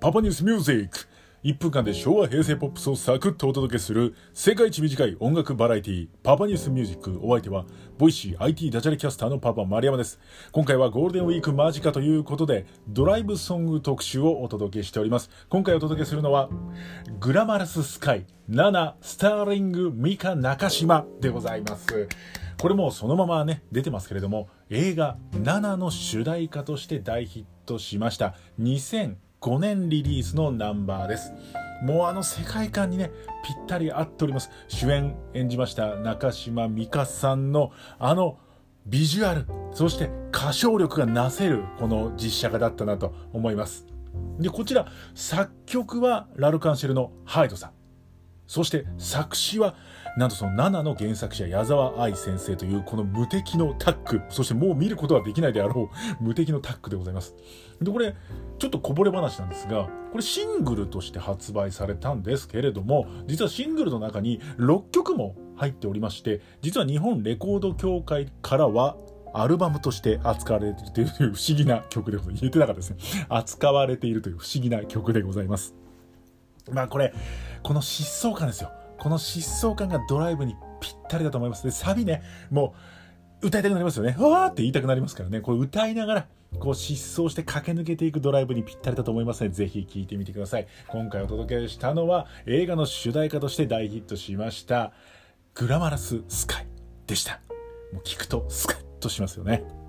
パパニュースミュージック1分間で昭和平成ポップスをサクッとお届けする世界一短い音楽バラエティパパニュースミュージックお相手はボイシー IT ダジャレキャスターのパパ丸山です。今回はゴールデンウィーク間近ということでドライブソング特集をお届けしております。今回お届けするのは GLAMOROUS SKY NANA starring MIKA NAKASHIMA でございます。これもそのままね出てますけれども映画「ナナ」の主題歌として大ヒットしました。5年リリースのナンバーです。もうあの世界観にねぴったり合っております。主演演じました中島美香さんのあのビジュアルそして歌唱力がなせるこの実写化だったなと思います。でこちら作曲はラルカンシェルのハイドさん。そして作詞はなんとその7の原作者矢沢愛先生というこの無敵のタッグそしてもう見ることはできないであろう無敵のタッグでございますでこれちょっとこぼれ話なんですがこれシングルとして発売されたんですけれども実はシングルの中に6曲も入っておりまして実は日本レコード協会からはアルバムとして扱われているという不思議な曲でございます。言ってなかったですね。扱われているという不思議な曲でございます。まあこれ、この疾走感ですよ。この疾走感がドライブにぴったりだと思います。で、サビね、もう、歌いたくなりますよね。わーって言いたくなりますからね。これ歌いながら、こう疾走して駆け抜けていくドライブにぴったりだと思いますので、ぜひ聴いてみてください。今回お届けしたのは、映画の主題歌として大ヒットしました、グラマラススカイでした。もう聞くとスカッとしますよね。